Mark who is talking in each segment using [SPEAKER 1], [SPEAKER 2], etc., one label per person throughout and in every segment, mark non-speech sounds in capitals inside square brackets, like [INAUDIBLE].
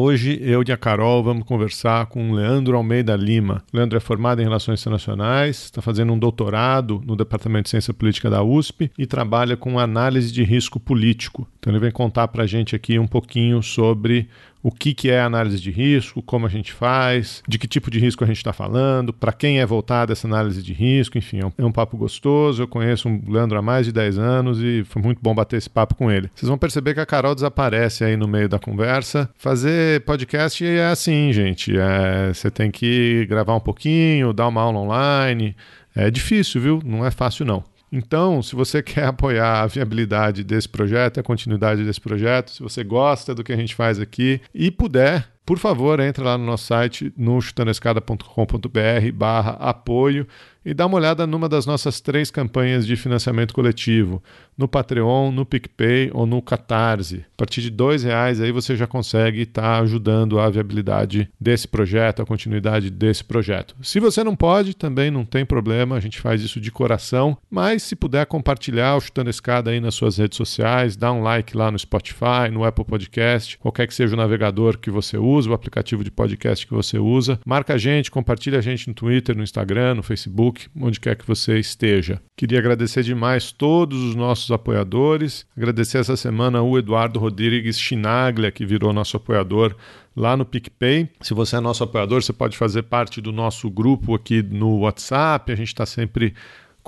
[SPEAKER 1] Hoje eu e a Carol vamos conversar com Leandro Almeida Lima. Leandro é formado em Relações Internacionais, está fazendo um doutorado no Departamento de Ciência Política da USP e trabalha com análise de risco político. Então ele vem contar para a gente aqui um pouquinho sobre o que, que é análise de risco, como a gente faz, de que tipo de risco a gente está falando, para quem é voltada essa análise de risco, enfim, é um, é um, papo gostoso. Eu conheço o Leandro há mais de 10 anos e foi muito bom bater esse papo com ele. Vocês vão perceber que a Carol desaparece aí no meio da conversa. Fazer podcast é assim, gente. É, você tem que gravar um pouquinho, dar uma aula online. É difícil, viu? Não é fácil, não. Então, se você [LAUGHS] quer apoiar a viabilidade desse projeto, a continuidade desse projeto, se você gosta do que a gente faz aqui e puder, por favor, entre lá no nosso site, no chutanescada.com.br barra apoio e dá uma olhada numa das nossas três campanhas de financiamento coletivo, no Patreon, no PicPay ou no Catarse. A partir de dois reais aí você já consegue estar tá ajudando a viabilidade desse projeto, a continuidade desse projeto. Se você não pode, também não tem problema, a gente faz isso de coração, mas se puder compartilhar o Chutando Escada aí nas suas redes sociais, dá um like lá no Spotify, no Apple Podcast, qualquer que seja o navegador que você usa, o aplicativo de podcast que você usa, marca a gente, compartilha a gente no Twitter, no Instagram, no Facebook, onde quer que você esteja. Queria agradecer demais todos os nossos apoiadores, agradecer essa semana o Eduardo Rodrigues Chinaglia, que virou nosso apoiador lá no PicPay. Se você é nosso apoiador, você pode fazer parte do nosso grupo aqui no WhatsApp. A gente está sempre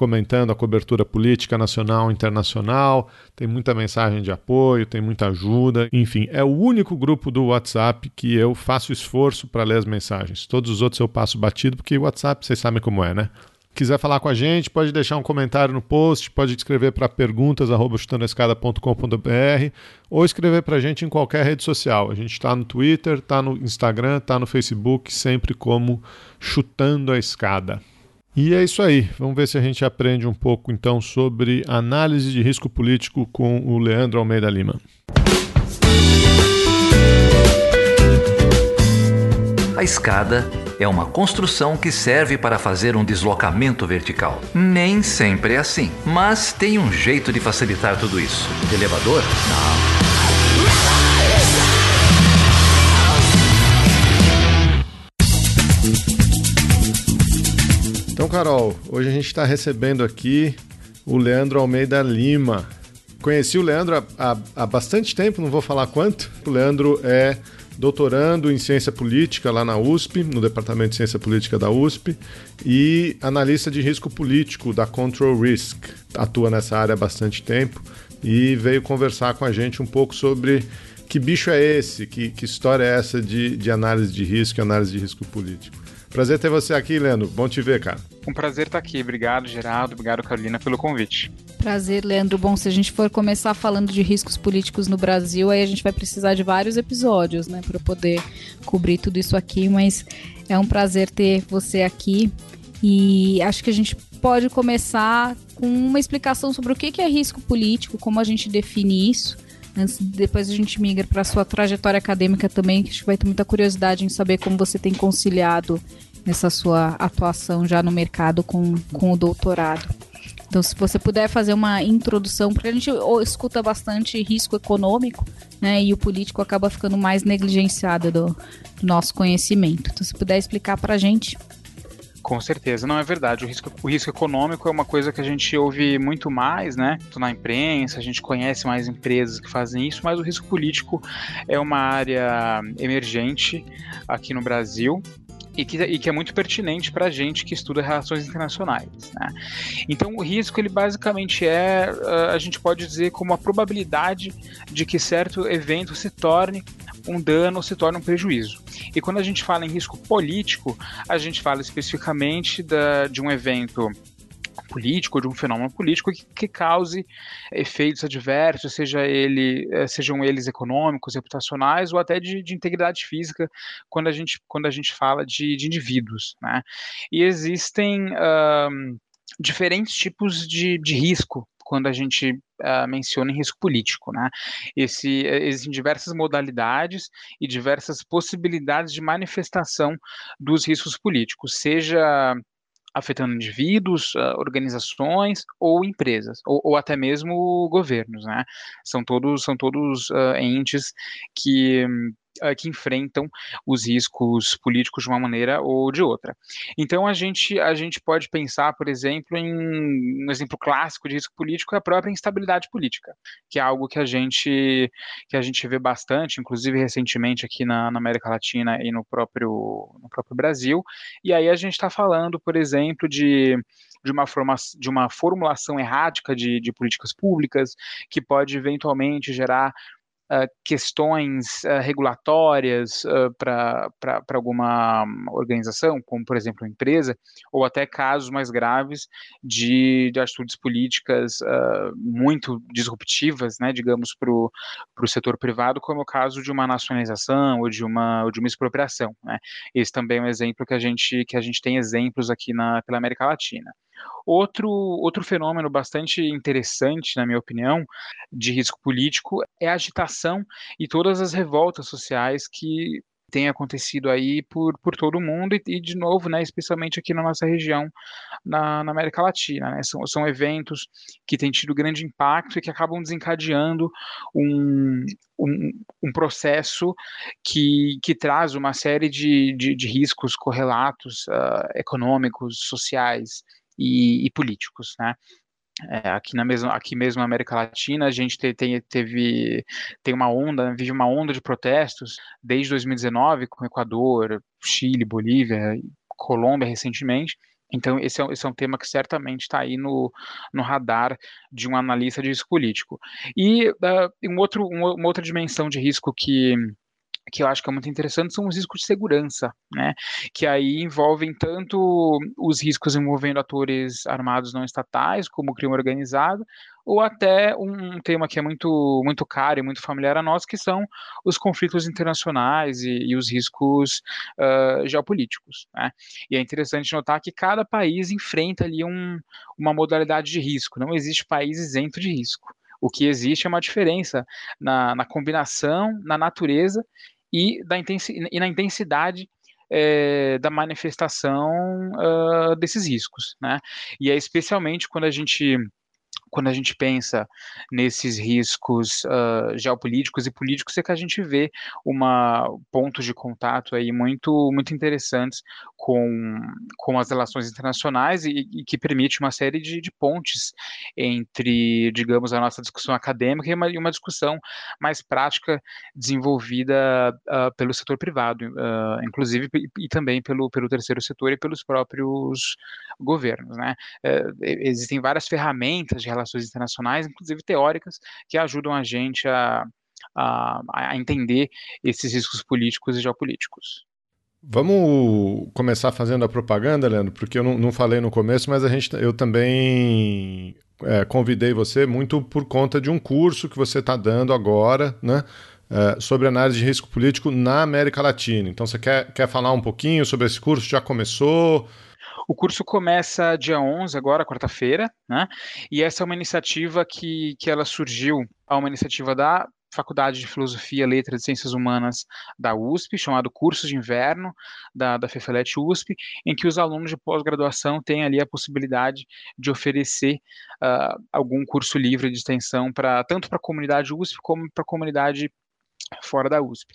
[SPEAKER 1] comentando a cobertura política nacional e internacional, tem muita mensagem de apoio, tem muita ajuda, enfim, é o único grupo do WhatsApp que eu faço esforço para ler as mensagens. Todos os outros eu passo batido, porque o WhatsApp vocês sabem como é, né? Quiser falar com a gente, pode deixar um comentário no post, pode escrever para perguntas@chutandoescada.com.br ou escrever para a gente em qualquer rede social. A gente está no Twitter, está no Instagram, está no Facebook, sempre como Chutando a Escada. E é isso aí. Vamos ver se a gente aprende um pouco então sobre análise de risco político com o Leandro Almeida Lima.
[SPEAKER 2] A escada é uma construção que serve para fazer um deslocamento vertical. Nem sempre é assim, mas tem um jeito de facilitar tudo isso. Elevador? Não.
[SPEAKER 1] Então, Carol, hoje a gente está recebendo aqui o Leandro Almeida Lima. Conheci o Leandro há, há, há, bastante tempo, não vou falar quanto. O Leandro é doutorando em ciência política lá na USP, no Departamento de Ciência Política da USP, e analista de risco político da Control Risk. Atua nessa área há bastante tempo e veio conversar com a gente um pouco sobre que bicho é esse, que, que história é essa de, de análise de risco e análise de risco político. Prazer ter você aqui, Leandro. Bom te ver, cara.
[SPEAKER 3] Um prazer estar aqui. Obrigado, Geraldo. Obrigado, Carolina, pelo convite.
[SPEAKER 4] Prazer, Leandro. Bom, se a gente for começar falando de riscos políticos no Brasil, aí a gente vai precisar de vários episódios, né, para poder cobrir tudo isso aqui, mas é um prazer ter você aqui e acho que a gente pode começar com uma explicação sobre o que é risco político, como a gente define isso. Antes, depois a gente migra para sua trajetória acadêmica também, que acho que vai ter muita curiosidade em saber como você tem conciliado essa sua atuação já no mercado com, com o doutorado. Então, se você puder fazer uma introdução, porque a gente escuta bastante risco econômico, né? E o político acaba ficando mais negligenciado do, do nosso conhecimento. Então, se puder explicar para a gente.
[SPEAKER 3] Com certeza, não é verdade. O risco, o risco econômico é uma coisa que a gente ouve muito mais, né? Na imprensa, a gente conhece mais empresas que fazem isso, mas o risco político é uma área emergente aqui no Brasil e que, e que é muito pertinente para a gente que estuda relações internacionais. Né? Então, o risco, ele basicamente é, a gente pode dizer, como a probabilidade de que certo evento se torne um dano se torne um prejuízo. E quando a gente fala em risco político, a gente fala especificamente da, de um evento político, de um fenômeno político que, que, cause efeitos adversos, seja ele, eh, sejam eles econômicos, reputacionais ou até de, de integridade física, quando a gente, quando a gente fala de, de indivíduos. Né? E existem um, diferentes tipos de, de risco quando a gente uh, menciona em risco político. Né? Esse, existem diversas modalidades e diversas possibilidades de manifestação dos riscos políticos, seja afetando indivíduos, uh, organizações ou empresas, ou, ou, até mesmo governos, né? São todos, são todos uh, entes que que enfrentam os riscos políticos de uma maneira ou de outra. Então a gente a gente pode pensar, por exemplo, em um exemplo clássico de risco político é a própria instabilidade política, que é algo que a gente que a gente vê bastante, inclusive recentemente aqui na, na América Latina e no próprio no próprio Brasil. E aí a gente está falando, por exemplo, de de uma, forma, de uma formulação errática de, de políticas públicas, que pode eventualmente gerar questões uh, regulatórias uh, para alguma organização, como por exemplo uma empresa, ou até casos mais graves de, de atitudes políticas muito disruptivas, né, digamos, para o setor privado, como é o caso de uma nacionalização ou de uma, ou de uma expropriação. Né. Esse também é um exemplo que a gente, que a gente tem exemplos aqui na, pela América Latina. Outro, outro fenômeno bastante interessante, na minha opinião, de risco político é a agitação e todas as revoltas sociais que têm acontecido aí por, por todo o mundo e, e de novo, né, especialmente aqui na nossa região, na, na América Latina. Né? São, são eventos que têm tido grande impacto e que acabam desencadeando um, um, um, processo que, que traz uma série de, de, de riscos correlatos uh, econômicos, sociais, e, e políticos, né? É, aqui na mesma, aqui mesmo na América Latina, a gente te, teve tem uma onda, vive uma onda de protestos desde 2019 com Equador, Chile, Bolívia, Colômbia recentemente. Então, esse é, esse é um tema que certamente está aí no, no radar de um analista de risco político. E uh, um outro, uma outra dimensão de risco que, que eu acho que é muito interessante são os riscos de segurança, né? Que aí envolvem tanto os riscos envolvendo atores armados não estatais, como o crime organizado, ou até um tema que é muito, muito caro e muito familiar a nós, que são os conflitos internacionais e, e os riscos uh, geopolíticos. Né? E é interessante notar que cada país enfrenta ali um, uma modalidade de risco, não existe país isento de risco. O que existe é uma diferença na, na combinação, na natureza e, da intensi e na intensidade é, da manifestação uh, desses riscos, né? E é especialmente quando a gente quando a gente pensa nesses riscos uh, geopolíticos e políticos, é que a gente vê uma pontos de contato aí muito, muito interessantes com, com as relações internacionais e, e que permite uma série de, de, pontes entre, digamos, a nossa discussão acadêmica e uma, e uma discussão mais prática desenvolvida uh, pelo setor privado, uh, inclusive e, e, também pelo, pelo terceiro setor e pelos próprios governos, né? existem várias ferramentas de relações internacionais, inclusive teóricas, que ajudam a gente a, a, a entender esses riscos políticos e geopolíticos.
[SPEAKER 1] Vamos começar fazendo a propaganda, Leandro, porque eu não, não falei no começo, mas a gente, eu também é, convidei você muito por conta de um curso que você está dando agora, né? É, sobre análise de risco político na América Latina. Então, você quer, quer falar um pouquinho sobre esse curso? Já começou?
[SPEAKER 3] O curso começa dia 11, agora, quarta-feira, né? E essa é uma iniciativa que, que ela surgiu, é uma iniciativa da Faculdade de Filosofia, Letras e Ciências Humanas da USP, chamado Cursos de Inverno da, da FEFELET USP, em que os alunos de pós-graduação têm ali a possibilidade de oferecer uh, algum curso livre de extensão para tanto para a comunidade USP como para a comunidade fora da USP.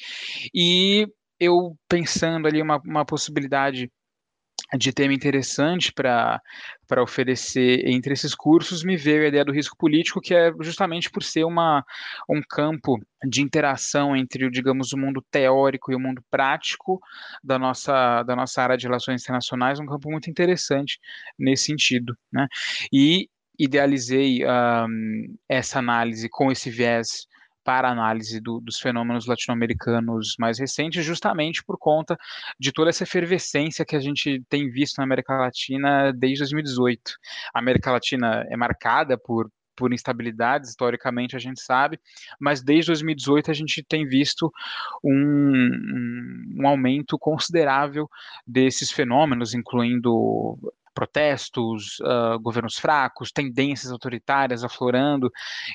[SPEAKER 3] E eu pensando ali uma, uma possibilidade de tema interessante para oferecer entre esses cursos, me veio a ideia do risco político, que é justamente por ser uma, um campo de interação entre, digamos, o mundo teórico e o mundo prático da nossa, da nossa área de relações internacionais, um campo muito interessante nesse sentido. Né? E idealizei um, essa análise com esse viés para análise do, dos fenômenos latino-americanos mais recentes, justamente por conta de toda essa efervescência que a gente tem visto na América Latina desde 2018. A América Latina é marcada por por instabilidades, historicamente a gente sabe, mas desde 2018 a gente tem visto um, um aumento considerável desses fenômenos, incluindo protestos, uh, governos fracos, tendências autoritárias aflorando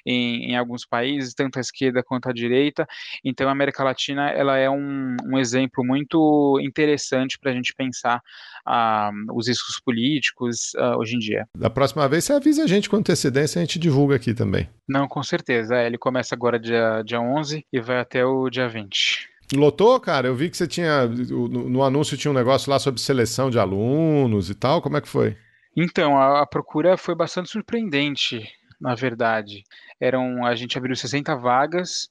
[SPEAKER 3] em, em, alguns países, tanto a esquerda quanto a direita. Então, a América Latina ela é um, um exemplo muito interessante para a gente pensar uh, os riscos políticos uh, hoje em dia.
[SPEAKER 1] Da próxima vez, você avisa a gente com antecedência, a gente divulga aqui também.
[SPEAKER 3] Não, com certeza. É, ele começa agora dia, dia 11 e vai até o dia 20.
[SPEAKER 1] Lotou, cara? Eu vi que você tinha. No, no, anúncio tinha um negócio lá sobre seleção de alunos e tal. Como é que foi?
[SPEAKER 3] Então, a, a procura foi bastante surpreendente, na verdade. Eram, a gente abriu 60 vagas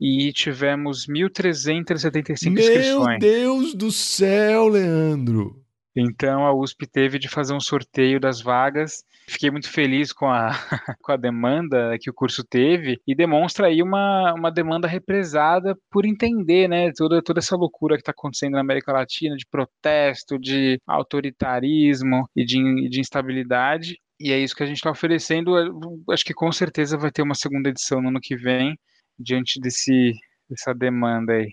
[SPEAKER 3] e tivemos 1.375 inscrições.
[SPEAKER 1] Meu Deus do céu, Leandro!
[SPEAKER 3] Então a USP teve de fazer um sorteio das vagas. Fiquei muito feliz com a, [LAUGHS] com a demanda que o curso teve e demonstra aí uma, uma demanda represada por entender né, toda, toda essa loucura que está acontecendo na América Latina de protesto, de autoritarismo e de, de instabilidade. E é isso que a gente está oferecendo. Acho que com certeza vai ter uma segunda edição no ano que vem, diante desse, dessa demanda aí.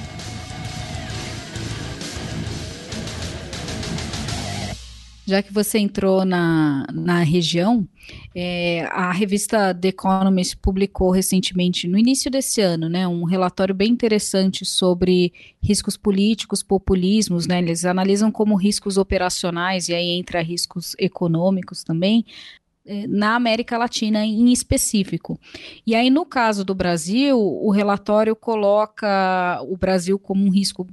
[SPEAKER 4] Já que você entrou na, na região, é, a revista The Economist publicou recentemente, no início desse ano, né, um relatório bem interessante sobre riscos políticos, populismos. Né, eles analisam como riscos operacionais, e aí entra riscos econômicos também, é, na América Latina em específico. E aí, no caso do Brasil, o relatório coloca o Brasil como um risco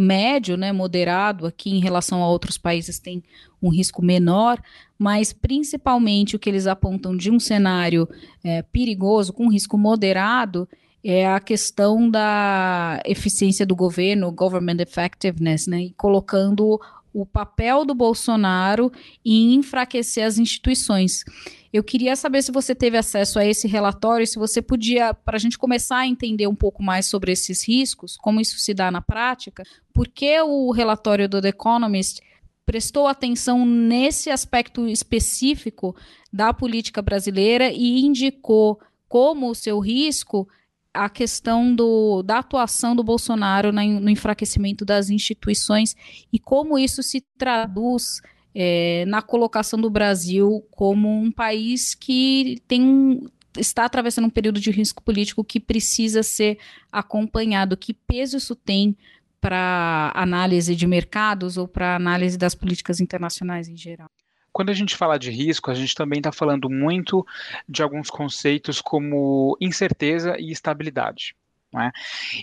[SPEAKER 4] médio, né, moderado, aqui em relação a outros países tem um risco menor, mas principalmente o que eles apontam de um cenário é, perigoso, com risco moderado, é a questão da eficiência do governo, government effectiveness, né, e colocando o papel do Bolsonaro em enfraquecer as instituições. Eu queria saber se você teve acesso a esse relatório, se você podia, para a gente começar a entender um pouco mais sobre esses riscos, como isso se dá na prática, por que o relatório do The Economist prestou atenção nesse aspecto específico da política brasileira e indicou como o seu risco a questão do, da atuação do Bolsonaro na, no enfraquecimento das instituições e como isso se traduz é, na colocação do Brasil como um país que tem está atravessando um período de risco político que precisa ser acompanhado. Que peso isso tem para análise de mercados ou para análise das políticas internacionais em geral?
[SPEAKER 3] Quando a gente fala de risco, a gente também está falando muito de alguns conceitos como incerteza e estabilidade. É?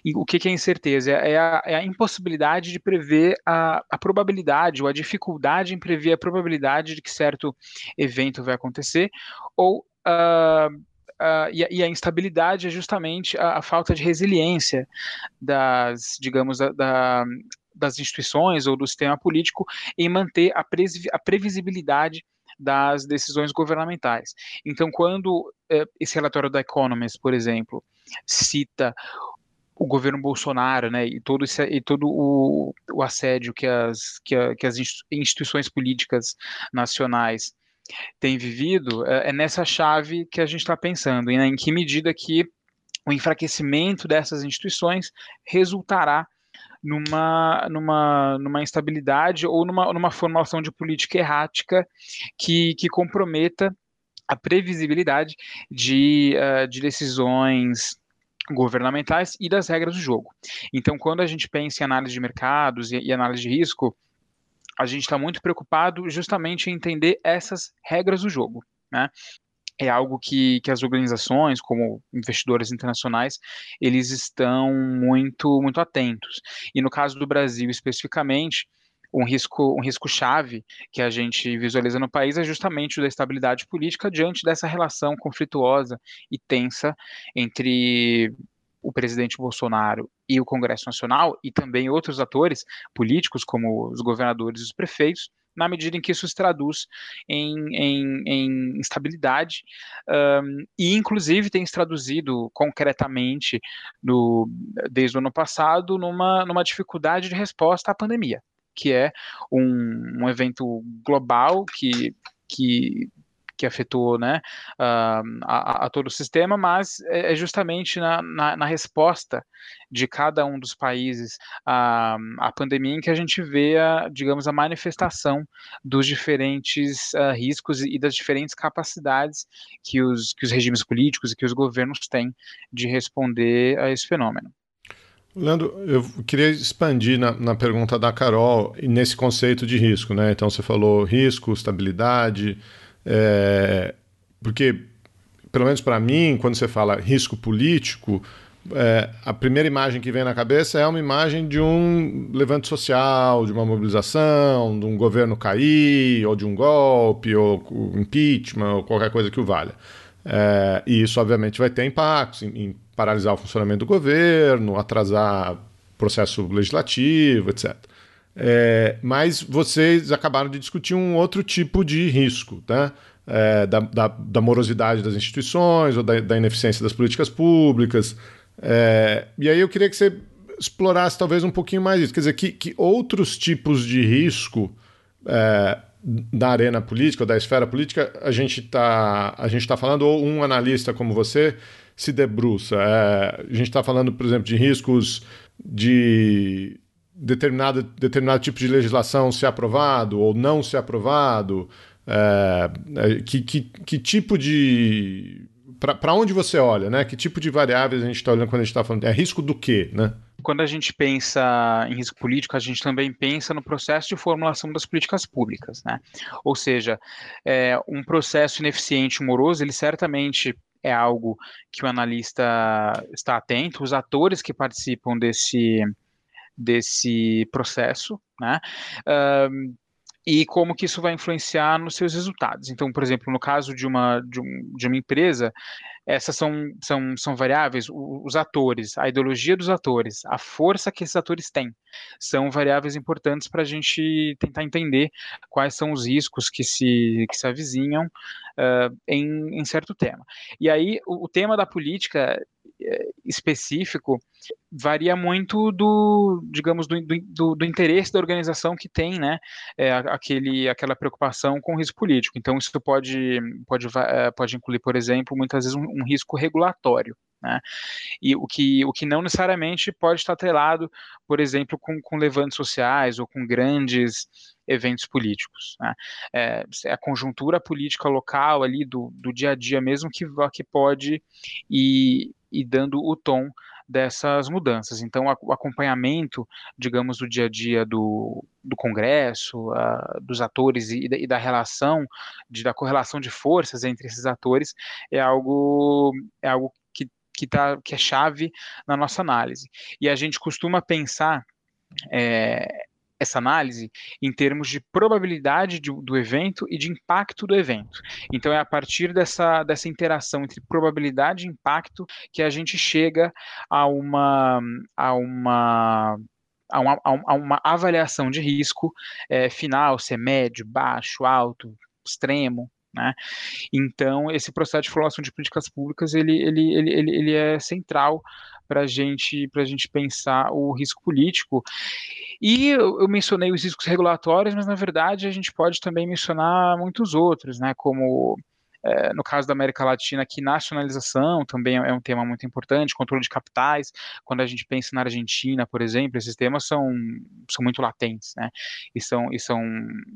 [SPEAKER 3] E o que, é incerteza? É a, é a impossibilidade de prever a, a, probabilidade ou a dificuldade em prever a probabilidade de que certo evento vai acontecer, ou uh, uh, e, a, e, a, instabilidade é justamente a, a, falta de resiliência das, digamos, da, da das instituições ou do sistema político em manter a, a previsibilidade das decisões governamentais. Então, quando eh, esse relatório da Economist, por exemplo, cita o governo Bolsonaro, né, e todo, esse, e todo o, o assédio que as, que, a, que as instituições políticas nacionais têm vivido, é, é nessa chave que a gente está pensando, né, em que medida que o enfraquecimento dessas instituições resultará numa, numa, numa instabilidade ou numa, numa formulação de política errática que, que comprometa a previsibilidade de, uh, de decisões governamentais e das regras do jogo. Então, quando a gente pensa em análise de mercados e, e análise de risco, a gente está muito preocupado justamente em entender essas regras do jogo. Né? É algo que, que as organizações, como investidores internacionais, eles estão muito, muito atentos. E no caso do Brasil especificamente, um risco, um risco chave que a gente visualiza no país é justamente o da estabilidade política diante dessa relação conflituosa e tensa entre o presidente Bolsonaro e o Congresso Nacional e também outros atores políticos como os governadores e os prefeitos na medida em que isso se traduz em, em, em instabilidade um, e, inclusive, tem se traduzido concretamente no, desde o ano passado numa, numa dificuldade de resposta à pandemia, que é um, um evento global que que que afetou né, uh, a, a, todo o sistema, mas é, é justamente na, na, na, resposta de cada um dos países à, à pandemia em que a gente vê, a, digamos, a manifestação dos diferentes uh, riscos e das diferentes capacidades que os, que os regimes políticos e que os governos têm de responder a esse fenômeno.
[SPEAKER 1] Leandro, eu queria expandir na, na, pergunta da Carol nesse conceito de risco, né? Então você falou risco, estabilidade, é, porque pelo menos para mim, quando você fala risco político, é, a primeira imagem que vem na cabeça é uma imagem de um levante social, de uma mobilização, de um governo cair, ou de um golpe, ou impeachment, ou qualquer coisa que o valha. É, e isso, obviamente, vai ter impactos em, em paralisar o funcionamento do governo, atrasar processo legislativo, etc. É, mas vocês acabaram de discutir um outro tipo de risco, né? É, da, da, da, morosidade das instituições ou da, da ineficiência das políticas públicas. É, e aí eu queria que você explorasse talvez um pouquinho mais isso. Quer dizer, que, que outros tipos de risco é, da arena política, ou da esfera política, a gente está tá falando, ou um analista como você se debruça. É, a gente está falando, por exemplo, de riscos de determinado, determinado tipo de legislação ser aprovado ou não ser aprovado. É, é que, que, que tipo de para onde você olha, né? Que tipo de variáveis a gente está olhando quando a gente está falando? É risco do quê, né?
[SPEAKER 3] Quando a gente pensa em risco político, a gente também pensa no processo de formulação das políticas públicas, né? Ou seja, é, um processo ineficiente, moroso, ele certamente é algo que o analista está atento, os atores que participam desse, desse processo, né? Um, e como que isso vai influenciar nos seus resultados. Então, por exemplo, no caso de uma, de, um, de uma empresa, essas são, são, são variáveis, os atores, a ideologia dos atores, a força que esses atores têm, são variáveis importantes para a gente tentar entender quais são os riscos que se, que se avizinham uh, em, em certo tema. E aí, o, o tema da política específico varia muito do, digamos, do, do, do, interesse da organização que tem, né, é, aquele, aquela preocupação com o risco político. Então, isso pode, pode, eh, pode incluir, por exemplo, muitas vezes um, um risco regulatório. Né? E o que, o que não necessariamente pode estar atrelado, por exemplo, com, com levantes sociais ou com grandes eventos políticos. Né? É, é, a conjuntura política local ali do, do dia a dia mesmo que, que pode ir, ir dando o tom dessas mudanças. Então, o acompanhamento, digamos, do dia a dia do, do Congresso, uh, dos atores e, e, da relação, de, da correlação de forças entre esses atores, é algo, é algo que, tá, que é chave na nossa análise. E a gente costuma pensar é, essa análise em termos de probabilidade de, do evento e de impacto do evento. Então é a partir dessa, dessa interação entre probabilidade e impacto que a gente chega a uma a uma a uma, a uma avaliação de risco é, final, se é médio, baixo, alto, extremo, né? Então, esse processo de formação de políticas públicas ele, ele, ele, ele, ele é central para gente, a gente pensar o risco político. E eu, eu mencionei os riscos regulatórios, mas na verdade a gente pode também mencionar muitos outros, né? como é, no caso da América Latina, que nacionalização também é um tema muito importante, controle de capitais. Quando a gente pensa na Argentina, por exemplo, esses temas são, são muito latentes, né? E são, e, são,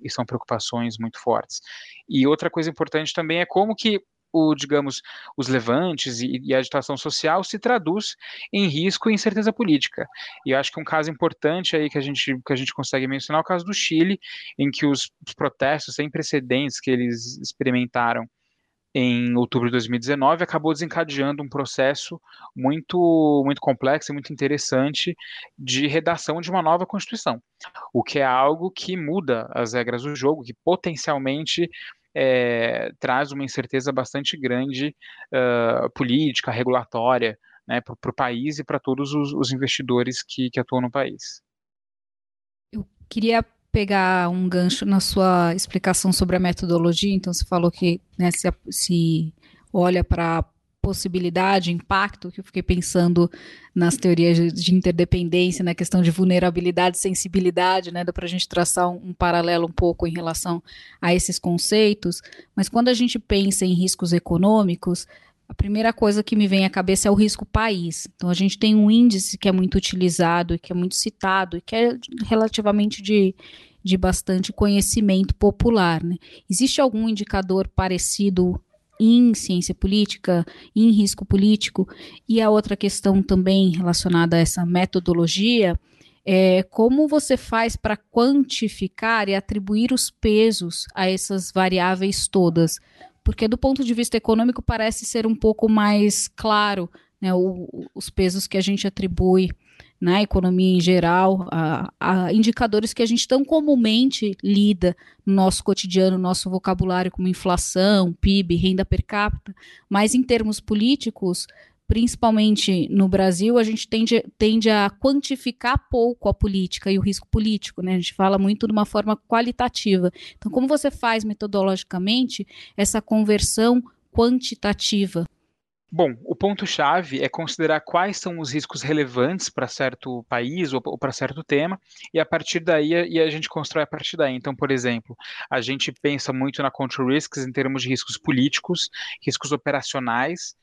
[SPEAKER 3] e são preocupações muito fortes. E outra coisa importante também é como que o, digamos, os levantes e, e, a agitação social se traduz em risco e incerteza política. E eu acho que um caso importante aí que a gente, que a gente consegue mencionar é o caso do Chile, em que os, os protestos sem precedentes que eles experimentaram em outubro de 2019, acabou desencadeando um processo muito, muito complexo e muito interessante de redação de uma nova Constituição, o que é algo que muda as regras do jogo, que potencialmente é, traz uma incerteza bastante grande uh, política, regulatória, né, para o país e para todos os, os investidores que, que atuam no país.
[SPEAKER 4] Eu queria pegar um gancho na sua explicação sobre a metodologia. Então, você falou que né, se, se olha para possibilidade, impacto, que eu fiquei pensando nas teorias de interdependência, na questão de vulnerabilidade, sensibilidade, né, dá para a gente traçar um, um, paralelo um pouco em relação a esses conceitos, mas quando a gente pensa em riscos econômicos, a primeira coisa que me vem à cabeça é o risco país. Então, a gente tem um índice que é muito utilizado que é muito citado e que é relativamente de, de bastante conhecimento popular. Né? Existe algum indicador parecido em ciência política, em risco político, e a outra questão também relacionada a essa metodologia é como você faz para quantificar e atribuir os pesos a essas variáveis todas. Porque, do ponto de vista econômico, parece ser um pouco mais claro né, o, os pesos que a gente atribui na economia em geral, a, a, indicadores que a gente tão comumente lida no nosso cotidiano, no nosso vocabulário, como inflação, PIB, renda per capita, mas em termos políticos, principalmente no Brasil, a gente tende, tende a quantificar pouco a política e o risco político, né? A gente fala muito de uma forma qualitativa. Então, como você faz metodologicamente essa conversão quantitativa
[SPEAKER 3] Bom, o ponto-chave é considerar quais são os riscos relevantes para certo país ou, para certo tema, e a partir daí e a gente constrói a partir daí. Então, por exemplo, a gente pensa muito na control risks em termos de riscos políticos, riscos operacionais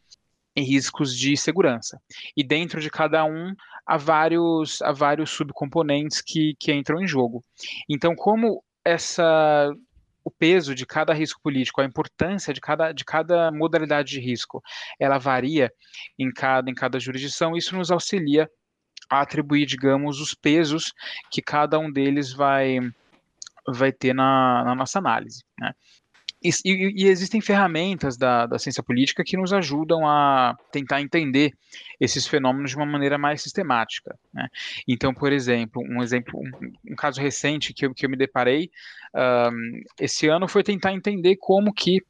[SPEAKER 3] e riscos de segurança. E dentro de cada um há vários, há vários subcomponentes que, que entram em jogo. Então, como essa o peso de cada risco político, a importância de cada, de cada modalidade de risco, ela varia em cada, em cada jurisdição, isso nos auxilia a atribuir, digamos, os pesos que cada um deles vai, vai ter na, na nossa análise. Né? E, e, existem ferramentas da, da ciência política que nos ajudam a tentar entender esses fenômenos de uma maneira mais sistemática. Né? Então, por exemplo, um exemplo, um, um caso recente que eu, que eu me deparei um, esse ano foi tentar entender como que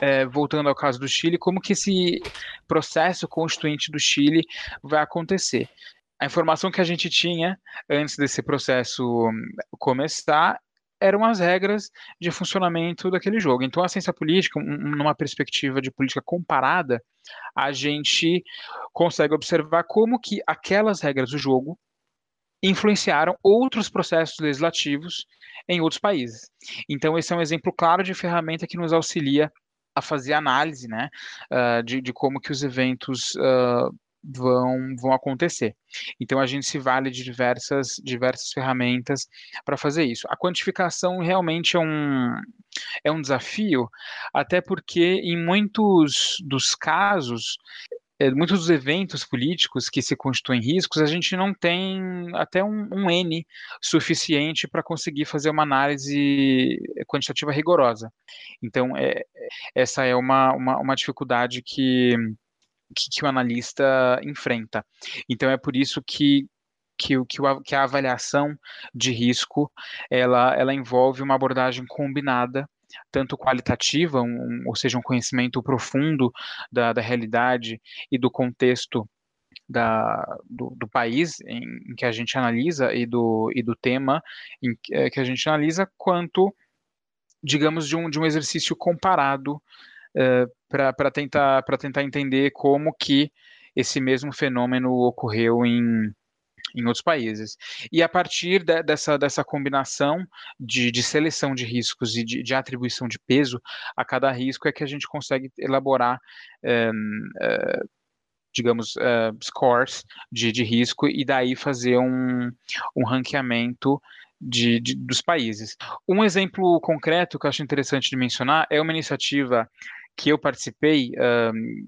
[SPEAKER 3] é, voltando ao caso do Chile, como que esse processo constituinte do Chile vai acontecer. A informação que a gente tinha antes desse processo começar eram as regras de funcionamento daquele jogo. Então, a ciência política, numa perspectiva de política comparada, a gente consegue observar como que aquelas regras do jogo influenciaram outros processos legislativos em outros países. Então, esse é um exemplo claro de ferramenta que nos auxilia a fazer análise né, uh, de, de, como que os eventos uh, vão, vão acontecer. Então a gente se vale de diversas, diversas ferramentas para fazer isso. A quantificação realmente é um, é um desafio, até porque em muitos dos casos é, muitos dos eventos políticos que se constituem riscos, a gente não tem até um, um N suficiente para conseguir fazer uma análise quantitativa rigorosa. Então, é, essa é uma, uma, uma dificuldade que, que, que o analista enfrenta. Então é por isso que que, que, que a avaliação de risco ela, ela envolve uma abordagem combinada tanto qualitativa, um, ou seja, um conhecimento profundo da, da realidade e do contexto da, do, do país em, em, que a gente analisa e do, e do tema em, é, que a gente analisa, quanto, digamos, de um, de um exercício comparado uh, para tentar, tentar entender como que esse mesmo fenômeno ocorreu em, em outros países. E a partir de, dessa, dessa combinação de, de, seleção de riscos e de, de, atribuição de peso a cada risco é que a gente consegue elaborar, é, é, digamos, é, scores de, de risco e daí fazer um, um ranqueamento de, de, dos países. Um exemplo concreto que eu acho interessante de mencionar é uma iniciativa que eu participei um,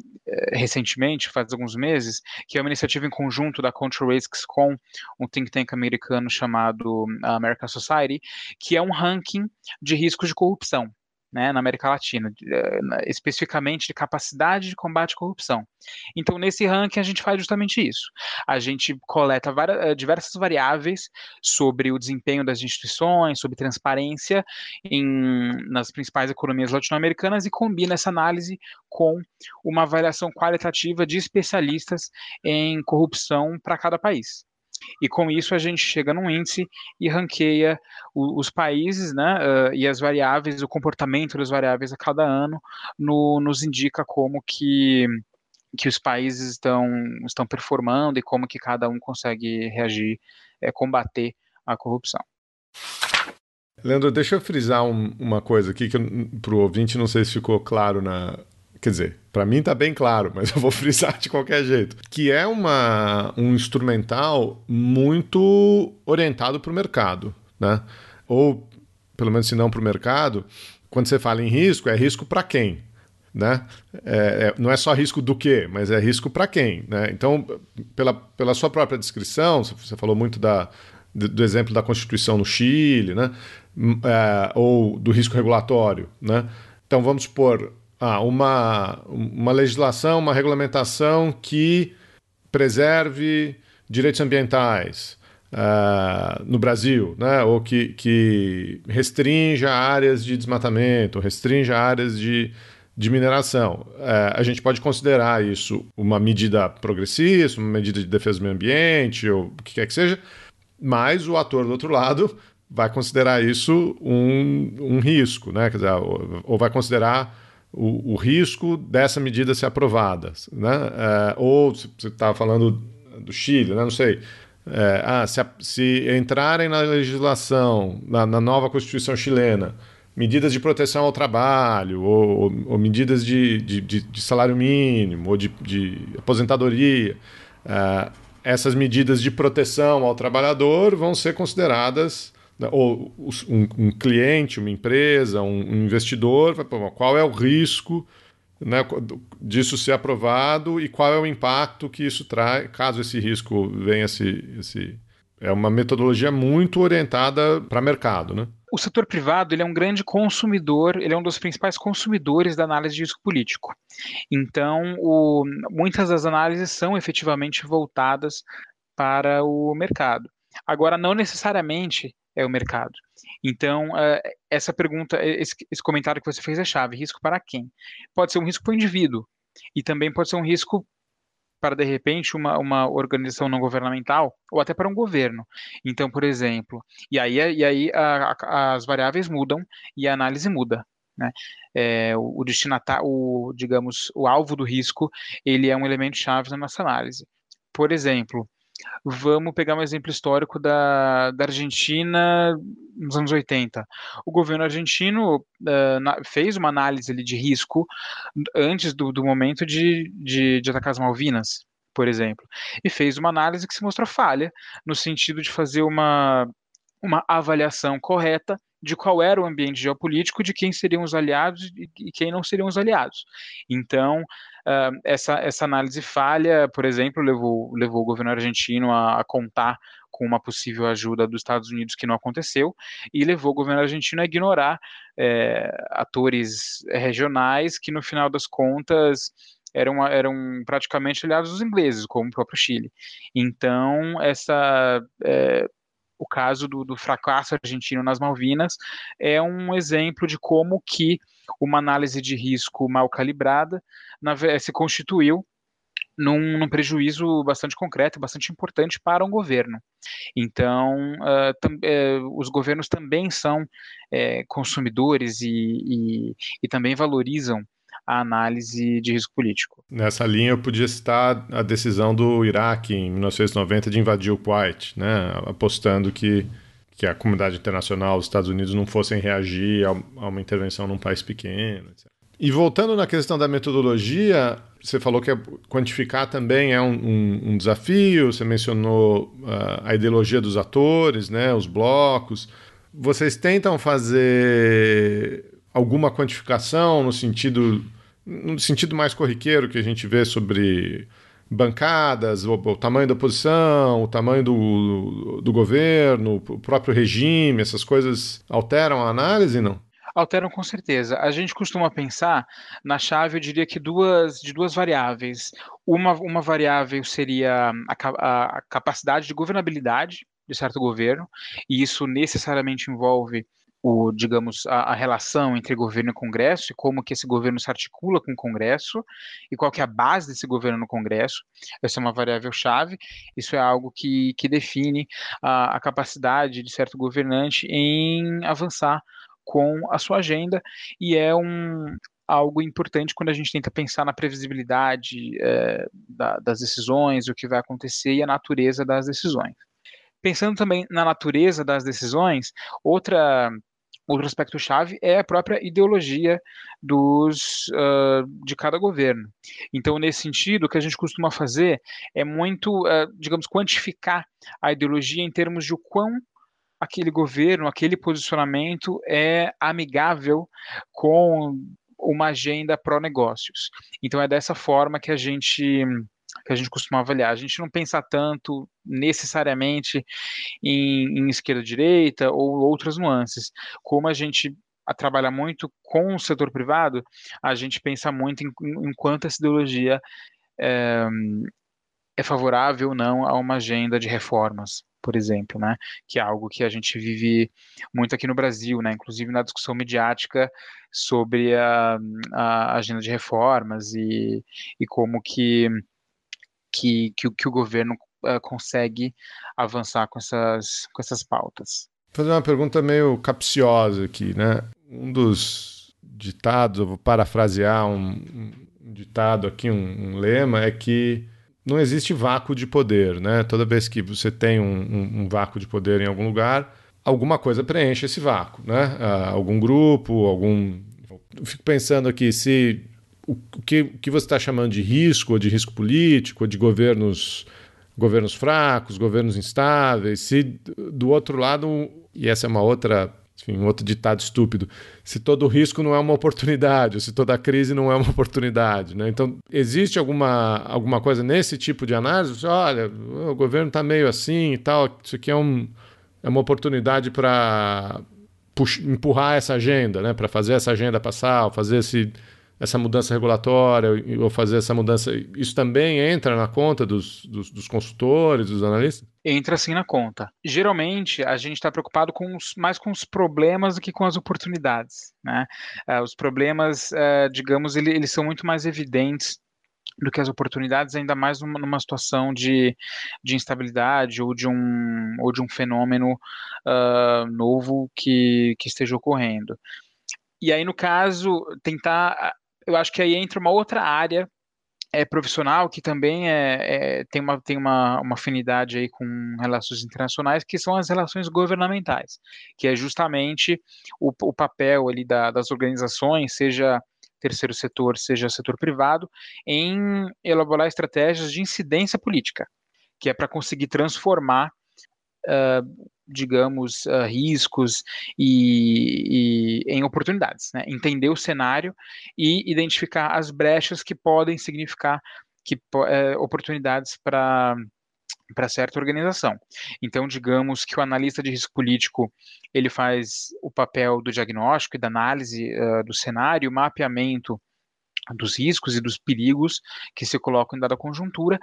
[SPEAKER 3] recentemente, faz alguns meses, que é uma iniciativa em conjunto da Control Risks com um think tank americano chamado American Society, que é um ranking de riscos de corrupção né, na América Latina, eh, especificamente de capacidade de combate à corrupção. Então, nesse ranking, a gente faz justamente isso. A gente coleta eh, diversas variáveis sobre o desempenho das instituições, sobre transparência em, nas principais economias latino-americanas e combina essa análise com uma avaliação qualitativa de especialistas em corrupção para cada país. E com isso a gente chega num índice e ranqueia o, os países né, uh, e as variáveis, o comportamento das variáveis a cada ano, no, nos indica como que, que os países estão, estão performando e como que cada um consegue reagir, é, combater a corrupção.
[SPEAKER 1] Leandro, deixa eu frisar um, uma coisa aqui que para o ouvinte não sei se ficou claro na, Quer dizer, para mim está bem claro, mas [LAUGHS] eu vou frisar de qualquer jeito. Que é uma, um instrumental muito orientado para o mercado, né? Ou, pelo menos se não para o mercado, quando você fala em risco, é risco para quem? né? É, é, não é só risco do quê, mas é risco para quem, né? Então, pela, pela sua própria descrição, você falou muito da, do exemplo da Constituição no Chile, né? É, ou do risco regulatório, né? Então, vamos supor ah, uma, uma legislação, uma regulamentação que preserve direitos ambientais uh, no Brasil, né? ou que, que restrinja áreas de desmatamento, restrinja áreas de, de mineração. Uh, a gente pode considerar isso uma medida progressista, uma medida de defesa do meio ambiente, ou o que quer que seja, mas o ator do outro lado vai considerar isso um, um risco, né? Quer dizer, ou, ou vai considerar o, o, risco dessa medida ser aprovada. Né? É, ou você estava falando do Chile, né? não sei. É, ah, se, se, entrarem na legislação, na, na, nova Constituição chilena, medidas de proteção ao trabalho, ou, ou, ou medidas de, de, de, de, salário mínimo, ou de, aposentadoria, é, essas medidas de proteção ao trabalhador vão ser consideradas ou um, um, cliente, uma empresa, um, um investidor, qual é o risco né, disso ser aprovado e qual é o impacto que isso traz, caso esse risco venha se. É uma metodologia muito orientada para mercado, né?
[SPEAKER 3] O setor privado ele é um grande consumidor, ele é um dos principais consumidores da análise de risco político. Então, o, muitas das análises são efetivamente voltadas para o mercado. Agora, não necessariamente é o mercado. Então, uh, essa pergunta, esse, comentário que você fez é chave. Risco para quem? Pode ser um risco para o indivíduo e também pode ser um risco para, de repente, uma, uma organização não governamental ou até para um governo. Então, por exemplo, e aí, e aí a, a, as variáveis mudam e a análise muda. Né? É, o, o destinatário, digamos, o alvo do risco, ele é um elemento chave na nossa análise. Por exemplo, Vamos pegar um exemplo histórico da, da Argentina nos anos 80. O governo argentino uh, na, fez uma análise ali, de risco antes do, do momento de, de, de atacar as Malvinas, por exemplo, e fez uma análise que se mostrou falha, no sentido de fazer uma, uma avaliação correta de qual era o ambiente geopolítico, de quem seriam os aliados e quem não seriam os aliados. Então, uh, essa, essa análise falha, por exemplo, levou, levou o governo argentino a, a contar com uma possível ajuda dos Estados Unidos que não aconteceu, e levou o governo argentino a ignorar é, atores regionais que, no final das contas, eram, eram praticamente aliados dos ingleses, como o próprio Chile. Então, essa. É, o caso do, do, fracasso argentino nas Malvinas é um exemplo de como que uma análise de risco mal calibrada na, se constituiu num, num, prejuízo bastante concreto, bastante importante para um governo. Então, uh, tam, uh, os governos também são uh, consumidores e, e, e, também valorizam a análise de risco político.
[SPEAKER 1] Nessa linha, eu podia citar a decisão do Iraque em 1990 de invadir o Kuwait, né, apostando que que a comunidade internacional, os Estados Unidos, não fossem reagir a, uma intervenção num país pequeno. Etc. E voltando na questão da metodologia, você falou que quantificar também é um, um, um desafio, você mencionou uh, a ideologia dos atores, né, os blocos. Vocês tentam fazer alguma quantificação no sentido, no sentido mais corriqueiro que a gente vê sobre bancadas, o, o, tamanho da oposição, o tamanho do, do governo, o próprio regime, essas coisas alteram a análise, não?
[SPEAKER 3] Alteram com certeza. A gente costuma pensar na chave, eu diria que duas, de duas variáveis. Uma, uma variável seria a, a capacidade de governabilidade de certo governo, e isso necessariamente envolve o, digamos, a, a, relação entre governo e Congresso e como que esse governo se articula com o Congresso e qual que é a base desse governo no Congresso. Essa é uma variável chave. Isso é algo que, que define a, a capacidade de certo governante em avançar com a sua agenda e é um, algo importante quando a gente tenta pensar na previsibilidade é, da, das decisões, o que vai acontecer e a natureza das decisões. Pensando também na natureza das decisões, outra Outro aspecto-chave é a própria ideologia dos, uh, de cada governo. Então, nesse sentido, o que a gente costuma fazer é muito, uh, digamos, quantificar a ideologia em termos de o quão aquele governo, aquele posicionamento é amigável com uma agenda pró-negócios. Então é dessa forma que a gente que a gente costuma avaliar. A gente não pensa tanto necessariamente em, em esquerda-direita ou outras nuances. Como a gente trabalha muito com o setor privado, a gente pensa muito em, em quanto essa ideologia é, é favorável ou não a uma agenda de reformas, por exemplo, né? Que é algo que a gente vive muito aqui no Brasil, né? Inclusive na discussão mediática sobre a, a agenda de reformas e, e como que, que, que, que o governo uh, consegue avançar com essas, com essas pautas.
[SPEAKER 1] Vou fazer uma pergunta meio capciosa aqui, né? Um dos ditados, eu vou parafrasear um, um ditado aqui, um, um lema, é que não existe vácuo de poder, né? Toda vez que você tem um, um, um vácuo de poder em algum lugar, alguma coisa preenche esse vácuo, né? Uh, algum grupo, algum. Eu fico pensando aqui se o, que, que você está chamando de risco, ou de risco político, ou de governos governos fracos, governos instáveis, se do outro lado, e essa é uma outra enfim, um outro ditado estúpido. Se todo risco não é uma oportunidade, ou se toda crise não é uma oportunidade. Né? Então, existe alguma, alguma coisa nesse tipo de análise? Olha, o governo está meio assim e tal, isso aqui é, um, é uma oportunidade para empurrar essa agenda, né? para fazer essa agenda passar, fazer esse essa mudança regulatória ou fazer essa mudança, isso também entra na conta dos, dos, dos consultores, dos analistas?
[SPEAKER 3] Entra sim na conta. Geralmente, a gente está preocupado com os, mais com os problemas do que com as oportunidades. Né? Uh, os problemas, uh, digamos, ele, eles são muito mais evidentes do que as oportunidades, ainda mais numa, numa situação de, de instabilidade ou de um, ou de um fenômeno uh, novo que, que esteja ocorrendo. E aí, no caso, tentar eu acho que aí entra uma outra área é, profissional que também é, é, tem, uma, tem uma, uma afinidade aí com relações internacionais, que são as relações governamentais, que é justamente o, o papel ali da, das organizações, seja terceiro setor, seja setor privado, em elaborar estratégias de incidência política, que é para conseguir transformar uh, digamos, uh, riscos e, e, em oportunidades, né? entender o cenário e identificar as brechas que podem significar que, uh, oportunidades para para certa organização. Então, digamos que o analista de risco político ele faz o papel do diagnóstico e da análise uh, do cenário, mapeamento dos riscos e dos perigos que se colocam em dada conjuntura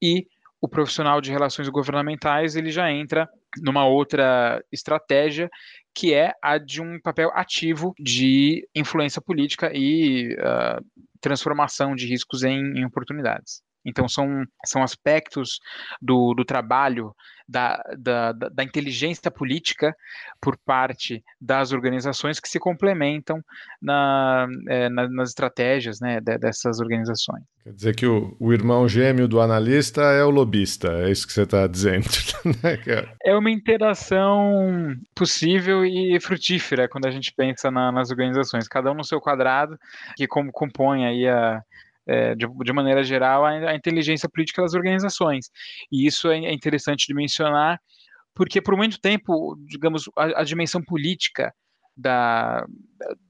[SPEAKER 3] e o profissional de relações governamentais ele já entra numa outra estratégia que é a de um papel ativo de influência política e uh, transformação de riscos em, em oportunidades. Então, são, são aspectos do, do trabalho da, da, da, inteligência política por parte das organizações que se complementam na, é, na, nas estratégias né, dessas organizações.
[SPEAKER 1] Quer dizer que o, o, irmão gêmeo do analista é o lobista, é isso que você está dizendo. [LAUGHS] Né,
[SPEAKER 3] é uma interação possível e frutífera quando a gente pensa na, nas organizações, cada um no seu quadrado, que como compõe aí a é, de, de, maneira geral, a, a, inteligência política das organizações. E isso é, é, interessante de mencionar, porque por muito tempo, digamos, a, a dimensão política da,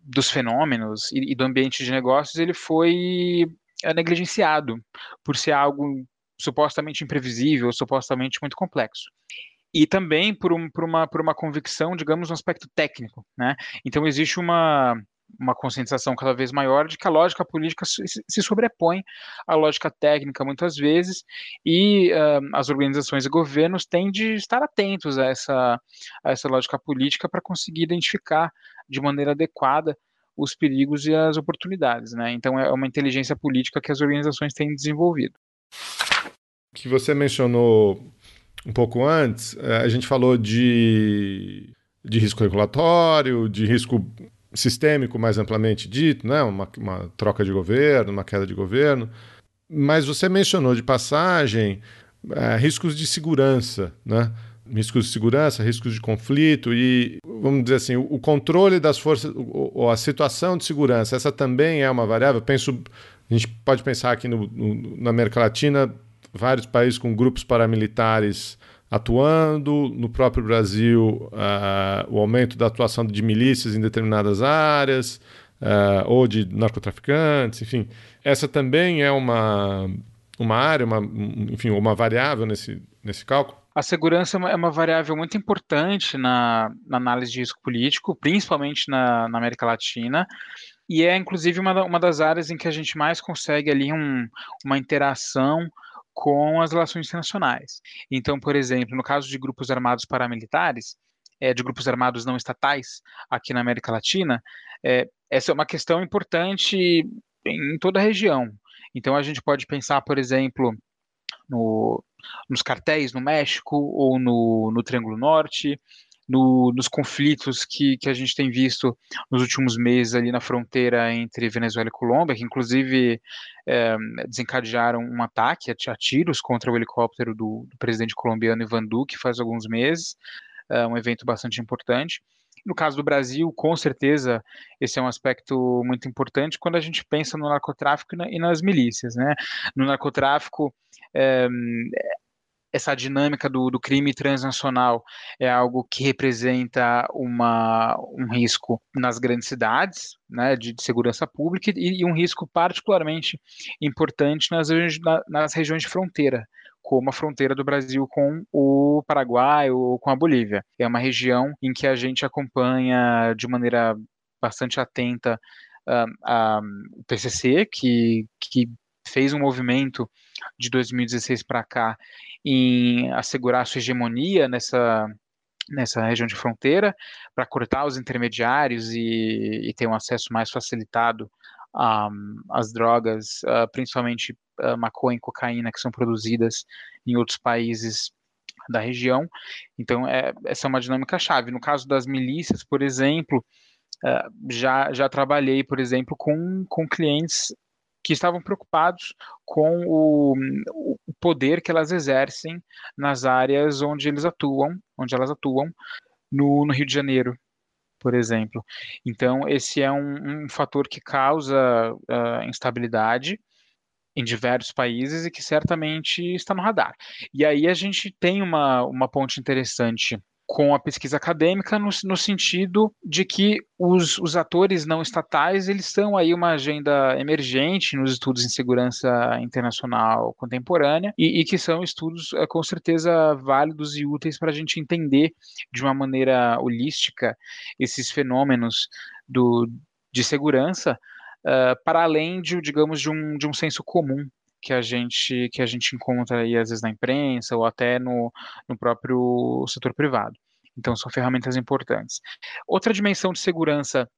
[SPEAKER 3] dos fenômenos e, e, do ambiente de negócios ele foi é, negligenciado por ser algo supostamente imprevisível, supostamente muito complexo e também por, um, por, uma, por uma convicção, digamos, no aspecto técnico. Né? Então, existe uma, uma conscientização cada vez maior de que a lógica política se sobrepõe à lógica técnica muitas vezes e uh, as organizações e governos têm de estar atentos a essa, a essa lógica política para conseguir identificar de maneira adequada os perigos e as oportunidades, né? Então é uma inteligência política que as organizações têm desenvolvido.
[SPEAKER 1] Que você mencionou um pouco antes, eh, a gente falou de, de risco regulatório, de risco sistêmico mais amplamente dito, né? uma, uma troca de governo, uma queda de governo. Mas você mencionou de passagem é, riscos de segurança, né? riscos de segurança, riscos de conflito e, vamos dizer assim, o, controle das forças, ou a situação de segurança, essa também é uma variável. penso, a gente pode pensar aqui no, no, na América Latina, vários países com grupos paramilitares atuando, no próprio Brasil, uh, o aumento da atuação de milícias em determinadas áreas, uh, ou de narcotraficantes, enfim. Essa também é uma, uma área, uma, enfim, uma variável nesse, nesse cálculo?
[SPEAKER 3] A segurança é uma é variável muito importante na, na análise de risco político, principalmente na, na, América Latina, e é inclusive uma, uma das áreas em que a gente mais consegue ali um, uma interação com as relações internacionais. Então, por exemplo, no caso de grupos armados paramilitares, é, de grupos armados não estatais aqui na América Latina, é, essa é uma questão importante em toda a região. Então, a gente pode pensar, por exemplo, no, nos cartéis no México ou no, no Triângulo Norte, no, nos conflitos que, que a gente tem visto nos últimos meses ali na fronteira entre Venezuela e Colômbia, que inclusive é, desencadearam um ataque a, tiros contra o helicóptero do, do, presidente colombiano Ivan Duque faz alguns meses, é um evento bastante importante. No caso do Brasil, com certeza, esse é um aspecto muito importante quando a gente pensa no narcotráfico e nas milícias. Né? No narcotráfico, é, essa dinâmica do, do, crime transnacional é algo que representa uma, um risco nas grandes cidades, né, de, de segurança pública, e, e, um risco particularmente importante nas, na, nas regiões de fronteira, como a fronteira do Brasil com o Paraguai ou com a Bolívia. É uma região em que a gente acompanha de maneira bastante atenta uh, uh, o PCC, que, que fez um movimento de 2016 para cá em assegurar sua hegemonia nessa, nessa região de fronteira, para cortar os intermediários e, e, ter um acesso mais facilitado às drogas, uh, principalmente uh, maconha e cocaína, que são produzidas em outros países da região. Então, é, essa é uma dinâmica chave. No caso das milícias, por exemplo, uh, já, já trabalhei, por exemplo, com, com clientes que estavam preocupados com o, o, poder que elas exercem nas áreas onde eles atuam, onde elas atuam no, no Rio de Janeiro, por exemplo. Então, esse é um, um fator que causa uh, instabilidade em diversos países e que certamente está no radar. E aí a gente tem uma, uma ponte interessante com a pesquisa acadêmica no, no sentido de que os, os, atores não estatais eles são aí uma agenda emergente nos estudos em segurança internacional contemporânea e, e que são estudos eh, com certeza válidos e úteis para a gente entender de uma maneira holística esses fenômenos do, de segurança uh, para além de digamos de um, de um senso comum que a gente que a gente encontra aí às vezes na imprensa ou até no, no próprio setor privado. Então são ferramentas importantes. Outra dimensão de segurança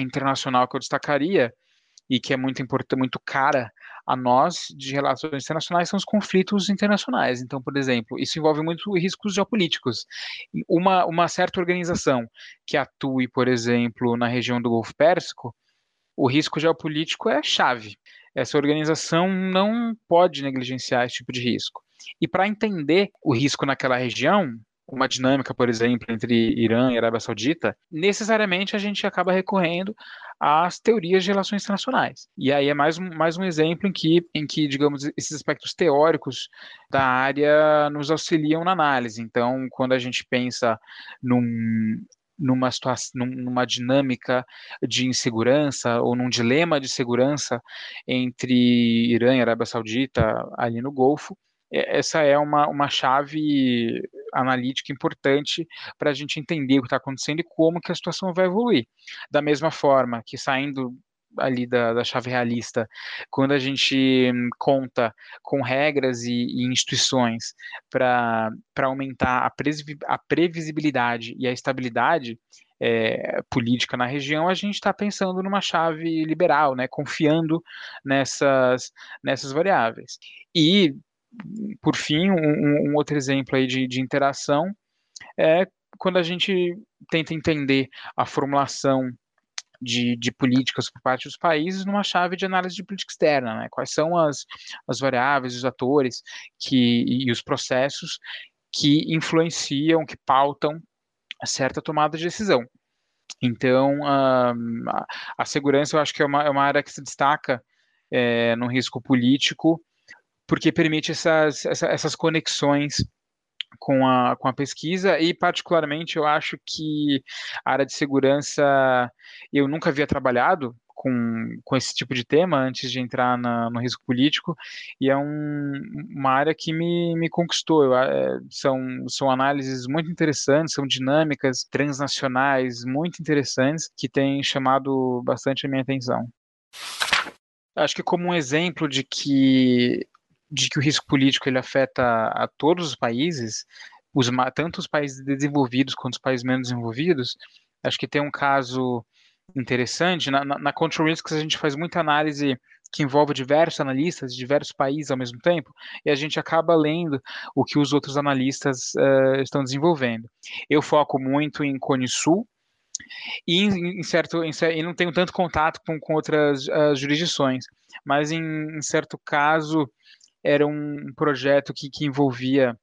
[SPEAKER 3] internacional que eu destacaria e que é muito importante, muito cara a nós de relações internacionais são os conflitos internacionais. Então, por exemplo, isso envolve muito riscos geopolíticos. Uma, uma certa organização que atue, por exemplo, na região do Golfo Pérsico, o risco geopolítico é chave essa organização não pode negligenciar esse tipo de risco. E para entender o risco naquela região, uma dinâmica, por exemplo, entre Irã e Arábia Saudita, necessariamente a gente acaba recorrendo às teorias de relações internacionais. E aí é mais um, mais um exemplo em que, em que, digamos, esses aspectos teóricos da área nos auxiliam na análise. Então, quando a gente pensa num, numa situação, numa dinâmica de insegurança ou num dilema de segurança entre Irã e Arábia Saudita ali no Golfo. Essa é uma, uma chave analítica importante para a gente entender o que está acontecendo e como que a situação vai evoluir. Da mesma forma que saindo ali da, da chave realista, quando a gente conta com regras e, e instituições para aumentar a, a previsibilidade e a estabilidade é, política na região, a gente está pensando numa chave liberal, né, confiando nessas, nessas variáveis. E, por fim, um, um outro exemplo aí de, de interação é quando a gente tenta entender a formulação de, de, políticas por parte dos países numa chave de análise de política externa, né? Quais são as, as variáveis, os atores que, e os processos que influenciam, que pautam certa tomada de decisão. Então, a, a segurança eu acho que é uma, é uma área que se destaca é, no risco político, porque permite essas, essas conexões com a, com a pesquisa e, particularmente, eu acho que a área de segurança eu nunca havia trabalhado com, com esse tipo de tema antes de entrar na, no risco político e é um, uma área que me, me conquistou. Eu, é, são, são análises muito interessantes, são dinâmicas transnacionais muito interessantes que têm chamado bastante a minha atenção. Acho que como um exemplo de que de que o risco político ele afeta a todos os países, os, tanto os países desenvolvidos quanto os países menos desenvolvidos. Acho que tem um caso interessante. Na, na, na Control Risks a gente faz muita análise que envolve diversos analistas de diversos países ao mesmo tempo, e a gente acaba lendo o que os outros analistas uh, estão desenvolvendo. Eu foco muito em Cone Sul, e em, em certo em, e não tenho tanto contato com, com outras uh, jurisdições, mas em, em, certo caso era um projeto que, que envolvia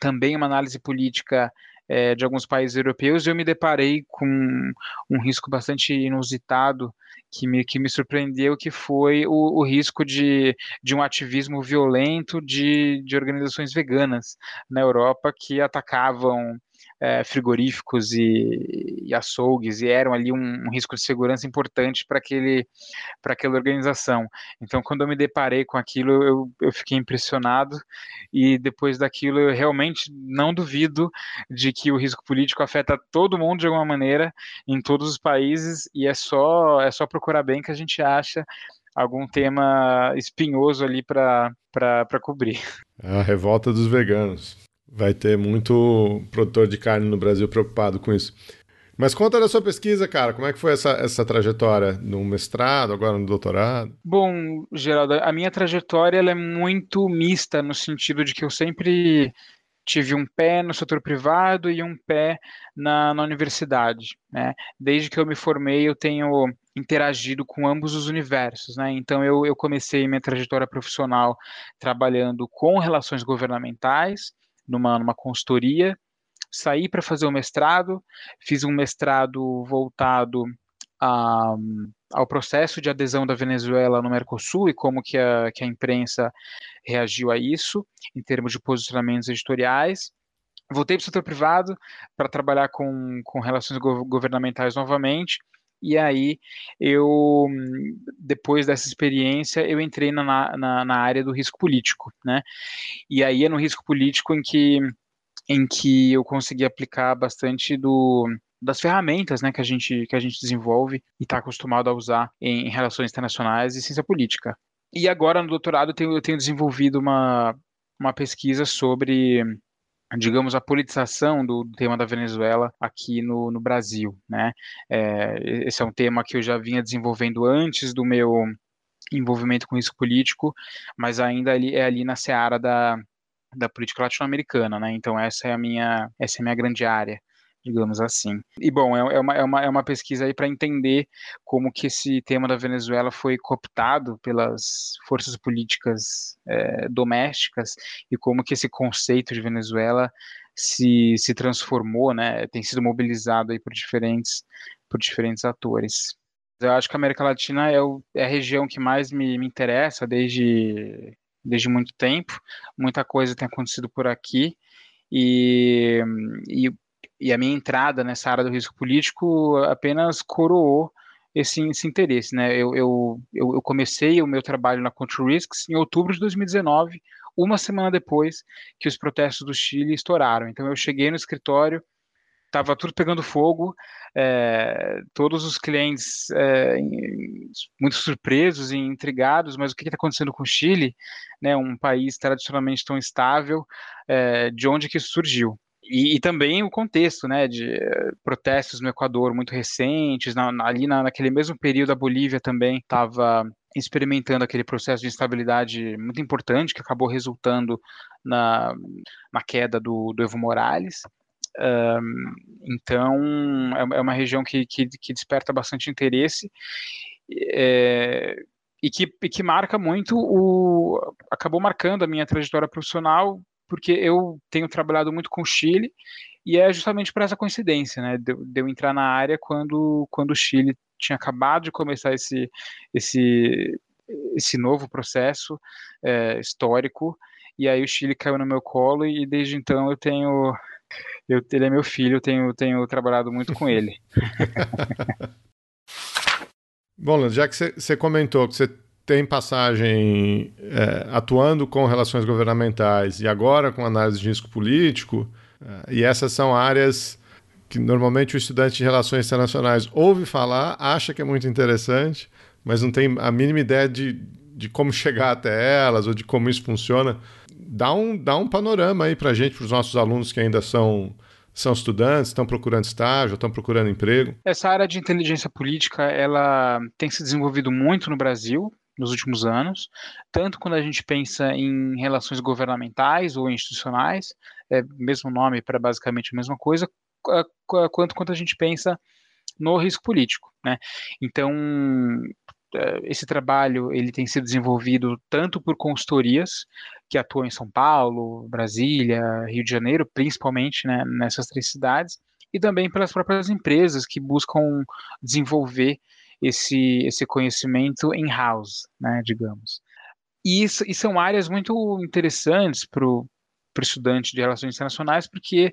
[SPEAKER 3] também uma análise política é, de alguns países europeus, e eu me deparei com um risco bastante inusitado que me, que me surpreendeu, que foi o, o risco de, de um ativismo violento de, de organizações veganas na Europa que atacavam é, frigoríficos e, e, açougues, e eram ali um, um risco de segurança importante para aquela organização. Então, quando eu me deparei com aquilo, eu, eu fiquei impressionado, e depois daquilo, eu realmente não duvido de que o risco político afeta todo mundo de alguma maneira, em todos os países, e é só, é só procurar bem que a gente acha algum tema espinhoso ali para cobrir.
[SPEAKER 1] A revolta dos veganos. Vai ter muito produtor de carne no Brasil preocupado com isso. Mas conta da sua pesquisa, cara. Como é que foi essa, essa trajetória no mestrado, agora no doutorado?
[SPEAKER 3] Bom, Geraldo, a minha trajetória ela é muito mista no sentido de que eu sempre tive um pé no setor privado e um pé na, na universidade. Né? Desde que eu me formei, eu tenho interagido com ambos os universos. Né? Então, eu, eu comecei minha trajetória profissional trabalhando com relações governamentais, numa, numa consultoria, saí para fazer o mestrado, fiz um mestrado voltado a, ao processo de adesão da Venezuela no Mercosul e como que a, que a imprensa reagiu a isso, em termos de posicionamentos editoriais. Voltei para o setor privado para trabalhar com, com relações governamentais novamente, e aí eu, depois dessa experiência, eu entrei na, na, na área do risco político, né? E aí é no risco político em que, em que eu consegui aplicar bastante do, das ferramentas né, que, a gente, que a gente desenvolve e está acostumado a usar em, relações internacionais e ciência política. E agora, no doutorado, eu tenho, eu tenho desenvolvido uma, uma pesquisa sobre digamos, a politização do, tema da Venezuela aqui no, no Brasil, né? É, esse é um tema que eu já vinha desenvolvendo antes do meu envolvimento com risco político, mas ainda ali, é ali na seara da, da política latino-americana, né? Então essa é a minha, essa é a minha grande área digamos assim. E bom, é, é, uma, é, uma, é uma pesquisa aí para entender como que esse tema da Venezuela foi cooptado pelas forças políticas é, domésticas e como que esse conceito de Venezuela se, se transformou, né, tem sido mobilizado aí por diferentes, por diferentes atores. Eu acho que a América Latina é, o, é a região que mais me, me interessa desde, desde muito tempo. Muita coisa tem acontecido por aqui. E, e e a minha entrada nessa área do risco político apenas coroou esse, esse interesse. Né? Eu, eu, eu, comecei o meu trabalho na Control Risks em outubro de 2019, uma semana depois que os protestos do Chile estouraram. Então eu cheguei no escritório, estava tudo pegando fogo, é, todos os clientes é, muito surpresos e intrigados, mas o que está acontecendo com o Chile, né, um país tradicionalmente tão estável, é, de onde que isso surgiu? E, e, também o contexto, né, de eh, protestos no Equador muito recentes, na, ali na, naquele mesmo período a Bolívia também estava experimentando aquele processo de instabilidade muito importante que acabou resultando na, na queda do, do Evo Morales. Um, então, é, é, uma região que, que, que desperta bastante interesse é, e, que, e que marca muito o. acabou marcando a minha trajetória profissional porque eu tenho trabalhado muito com o Chile e é justamente por essa coincidência, né, de, de eu entrar na área quando, quando o Chile tinha acabado de começar esse, esse, esse novo processo é, histórico e aí o Chile caiu no meu colo e desde então eu tenho eu, ele é meu filho, eu tenho, tenho trabalhado muito com ele. [LAUGHS]
[SPEAKER 1] Bom, já que você comentou que você tem passagem é, atuando com relações governamentais e agora com análise de risco político, é, e essas são áreas que normalmente o estudante de relações internacionais ouve falar, acha que é muito interessante, mas não tem a mínima ideia de, de como chegar até elas ou de como isso funciona. Dá um, dá um panorama aí para a gente, para os nossos alunos que ainda são são estudantes, estão procurando estágio, estão procurando emprego?
[SPEAKER 3] Essa área de inteligência política, ela tem se desenvolvido muito no Brasil nos últimos anos, tanto quando a gente pensa em relações governamentais ou institucionais, é mesmo nome para basicamente a mesma coisa, quanto quanto a gente pensa no risco político, né? Então, é, esse trabalho ele tem sido desenvolvido tanto por consultorias que atuam em São Paulo, Brasília, Rio de Janeiro, principalmente né, nessas três cidades, e também pelas próprias empresas que buscam desenvolver esse, esse conhecimento in-house, né, digamos. E, isso, e são áreas muito interessantes para o estudante de relações internacionais, porque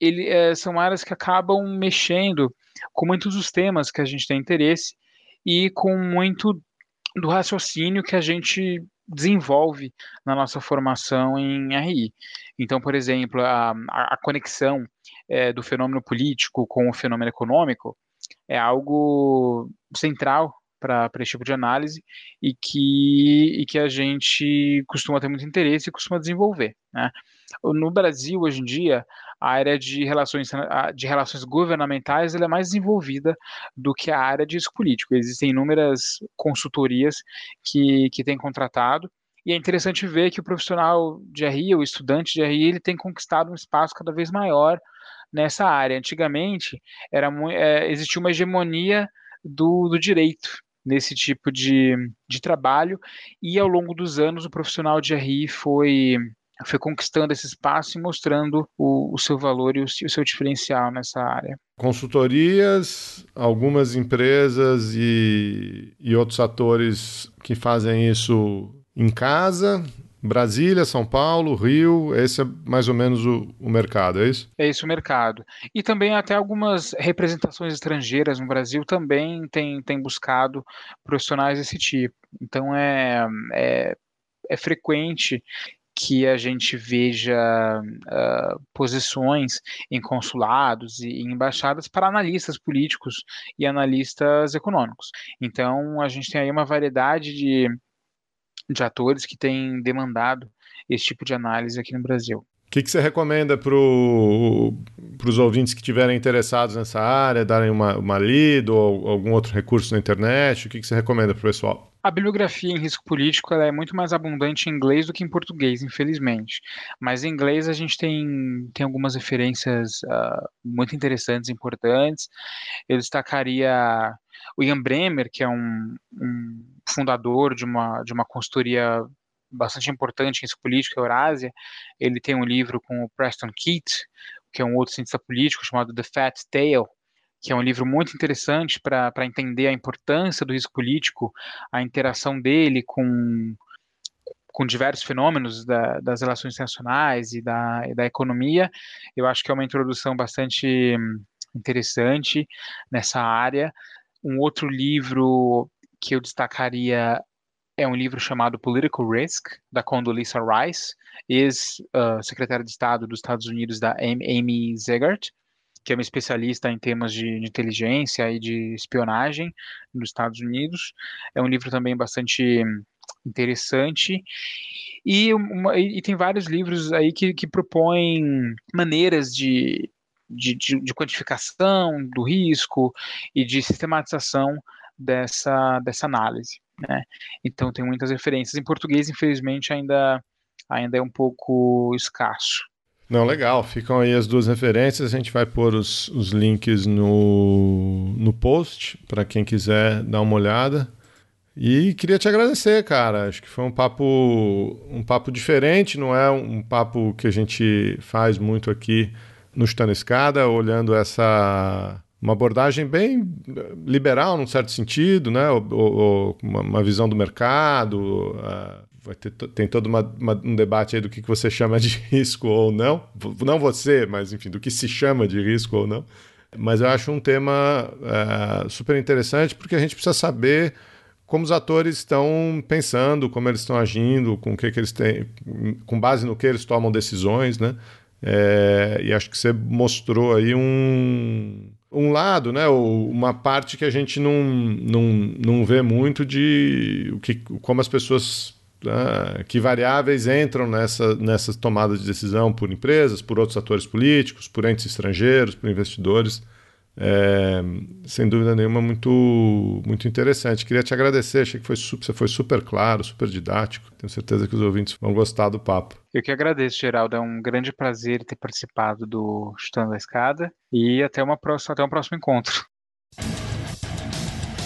[SPEAKER 3] ele, é, são áreas que acabam mexendo com muitos dos temas que a gente tem interesse e com muito do raciocínio que a gente desenvolve na nossa formação em RI. Então, por exemplo, a, a conexão é, do fenômeno político com o fenômeno econômico é algo central para esse tipo de análise e que, e que a gente costuma ter muito interesse e costuma desenvolver. Né? No Brasil, hoje em dia, a área de relações, de relações governamentais é mais desenvolvida do que a área de risco político. Existem inúmeras consultorias que, que têm contratado e é interessante ver que o profissional de RI, o estudante de RI, ele tem conquistado um espaço cada vez maior nessa área. Antigamente, era, é, existia uma hegemonia do, do direito nesse tipo de, de trabalho, e ao longo dos anos o profissional de RI foi foi conquistando esse espaço e mostrando o, o seu valor e o, o, seu diferencial nessa área.
[SPEAKER 1] Consultorias, algumas empresas e, e outros atores que fazem isso em casa, Brasília, São Paulo, Rio, esse é mais ou menos o, o, mercado, é isso?
[SPEAKER 3] É isso o mercado. E também até algumas representações estrangeiras no Brasil também têm tem buscado profissionais desse tipo. Então é, é, é frequente que a gente veja uh, posições em consulados e em embaixadas para analistas políticos e analistas econômicos. Então, a gente tem aí uma variedade de, de atores que têm demandado esse tipo de análise aqui no Brasil.
[SPEAKER 1] O que, que você recomenda para os ouvintes que estiverem interessados nessa área, darem uma, uma lida ou algum outro recurso na internet? O que, que você recomenda para o pessoal?
[SPEAKER 3] A bibliografia em risco político é muito mais abundante em inglês do que em português, infelizmente. Mas em inglês a gente tem, tem algumas referências uh, muito interessantes importantes. Eu destacaria o Ian Bremer, que é um, um fundador de uma, de uma consultoria bastante importante em risco político, a Eurásia. Ele tem um livro com o Preston Keat, que é um outro cientista político chamado The Fat Tail, que é um livro muito interessante para entender a importância do risco político, a interação dele com, com diversos fenômenos da, das relações internacionais e da, e da economia. Eu acho que é uma introdução bastante interessante nessa área. Um outro livro que eu destacaria é um livro chamado Political Risk, da Condoleezza Rice, ex-secretária de Estado dos Estados Unidos, da Amy Zegart que é uma especialista em temas de, de, inteligência e de espionagem nos Estados Unidos. É um livro também bastante interessante. E, uma, e tem vários livros aí que, que propõem maneiras de, de, de, de quantificação do risco e de sistematização dessa, dessa análise. Né? Então tem muitas referências. Em português, infelizmente, ainda, ainda é um pouco escasso.
[SPEAKER 1] Não, legal. Ficam aí as duas referências. A gente vai pôr os, os links no, no post para quem quiser dar uma olhada. E queria te agradecer, cara. Acho que foi um papo um papo diferente, não é um papo que a gente faz muito aqui no Chutando Escada, olhando essa uma abordagem bem liberal, num certo sentido, né? Uma visão do mercado, vai ter, tem todo uma, uma, um debate aí do que, que você chama de [LAUGHS] risco ou não. Não você, mas enfim, do que se chama de risco ou não. Mas eu acho um tema é, super interessante porque a gente precisa saber como os atores estão pensando, como eles estão agindo, com que, que eles têm, com base no que eles tomam decisões, né? É, e acho que você mostrou aí um, um lado, né? Uma parte que a gente não, não, não vê muito de o que, como as pessoas né, que variáveis entram nessa, nessa tomada de decisão por empresas, por outros atores políticos, por entes estrangeiros, por investidores. É, sem dúvida nenhuma, muito, muito interessante. Queria te agradecer, achei que foi você foi super claro, super didático. Tenho certeza que os ouvintes vão gostar do papo.
[SPEAKER 3] Eu que agradeço, Geraldo. É um grande prazer ter participado do Chutando a Escada e até, uma próxima, até um próximo encontro.